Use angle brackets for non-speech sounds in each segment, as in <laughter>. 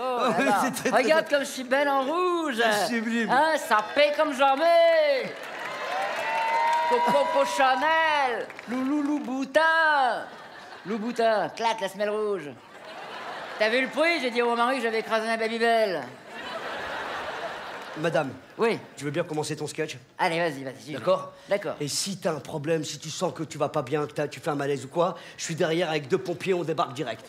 Oh, là <laughs> là. C'était- Regarde comme je suis belle en rouge. Sublime. Hein, ça paie comme jamais. Coco Coco Chanel. Loulou Louboutin. Louboutin. Clac, la semelle rouge. T'as vu le prix? J'ai dit à mon mari que j'avais écrasé un Babybel. Madame, Oui. tu veux bien commencer ton sketch? Allez, vas-y, vas-y. j'y vais. D'accord D'accord. Et si t'as un problème, si tu sens que tu vas pas bien, que t'as- tu fais un malaise ou quoi, je suis derrière avec deux pompiers, on débarque direct.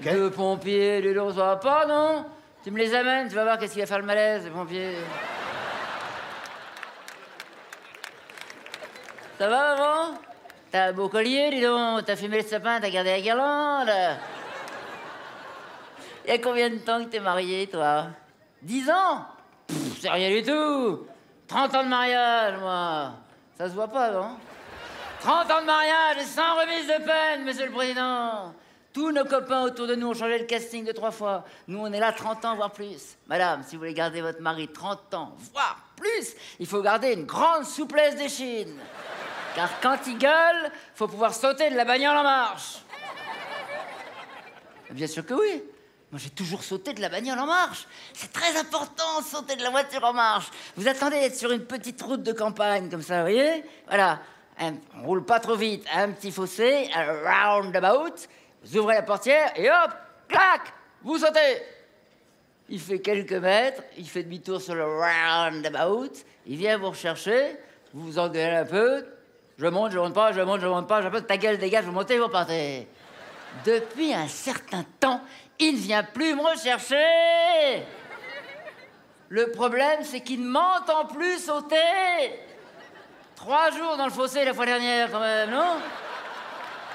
Ok Deux pompiers, les lourds, ça va pas, non Tu me les amènes, tu vas voir qu'est-ce qu'il va faire le malaise, les pompiers. Ça va, maman T'as un beau collier, dis donc. T'as fumé le sapin, t'as gardé la guirlande. Il y a combien de temps que t'es marié, toi Dix ans C'est rien du tout. 30 ans de mariage, moi. Ça se voit pas, non 30 ans de mariage et sans remise de peine, monsieur le président. Tous nos copains autour de nous ont changé le casting de trois fois. Nous, on est là 30 ans, voire plus. Madame, si vous voulez garder votre mari 30 ans, voire plus, il faut garder une grande souplesse d'échine. Car quand il gueule, faut pouvoir sauter de la bagnole en marche. Bien sûr que oui. Moi, j'ai toujours sauté de la bagnole en marche. C'est très important, sauter de la voiture en marche. Vous attendez d'être sur une petite route de campagne, comme ça, vous voyez? Voilà. On roule pas trop vite. Un petit fossé, un roundabout. Vous ouvrez la portière et hop, clac, vous sautez. Il fait quelques mètres, il fait demi-tour sur le roundabout, il vient vous rechercher, vous vous engueulez un peu. Je monte, je monte pas, je monte, je monte pas, je monte, ta gueule dégage, vous montez, vous partez. Depuis un certain temps, il ne vient plus me rechercher. Le problème, c'est qu'il ne m'entend plus sauter. Trois jours dans le fossé la fois dernière, quand même, non?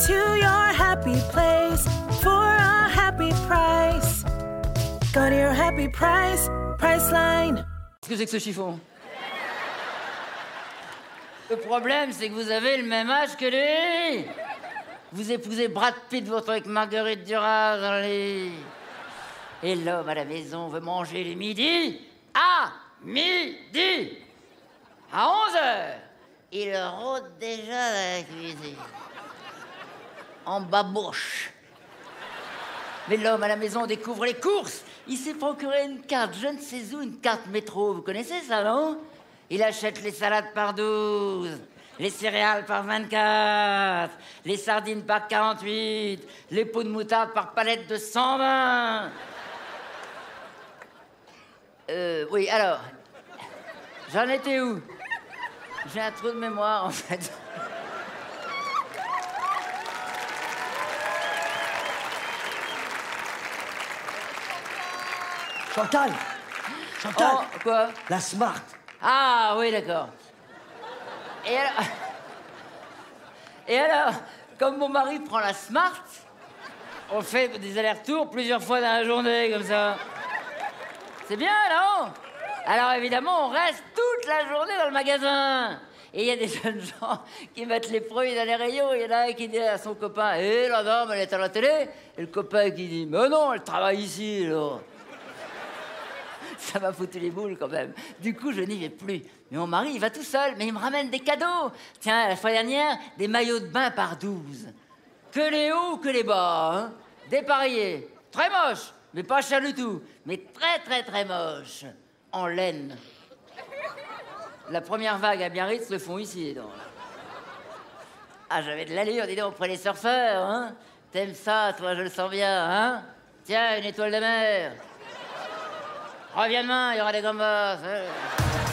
Go to your happy place for a happy price. Go to your happy price, Priceline. Qu'est-ce que c'est que ce chiffon Le problème, c'est que vous avez le même âge que lui. Vous épousez Brad Pitt, vous avec Marguerite Duras dans le lit. Et l'homme à la maison veut manger le midi à midi. À 11 heures. Il rôde déjà dans la cuisine. En babouche. Mais l'homme à la maison découvre les courses. Il s'est procuré une carte, je ne sais où, une carte métro. Vous connaissez ça, non? Il achète les salades par 12, les céréales par 24, les sardines par 48, les pots de moutarde par palette de 120. Euh, oui, alors, j'en étais où? J'ai un trou de mémoire, en fait. Chantal Chantal Oh, quoi La Smart Ah oui, d'accord. Et alors, et alors, comme mon mari prend la Smart, on fait des allers-retours plusieurs fois dans la journée, comme ça. C'est bien, non? Alors évidemment, on reste toute la journée dans le magasin. Et il y a des jeunes gens qui mettent les produits dans les rayons. Il y en a un qui dit à son copain Hé, la dame, elle est à la télé Et le copain qui dit Mais non, elle travaille ici, là. <laughs> Ça m'a foutu les boules quand même. Du coup, je n'y vais plus. Mais mon mari, il va tout seul, mais il me ramène des cadeaux. Tiens, la fois dernière, des maillots de bain par 12. Que les hauts, que les bas, hein. Dépareillés. Très moche, mais pas cher du tout. Mais très, très, très moche. En laine. La première vague à Biarritz le font ici. Ah, j'avais de l'allure, dis donc, auprès des surfeurs, hein T'aimes ça, toi, je le sens bien, hein Tiens, une étoile de mer. Reviens demain, il y aura des gambas. hein.